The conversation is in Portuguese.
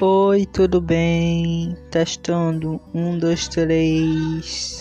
Oi, tudo bem? Testando. Um, dois, três.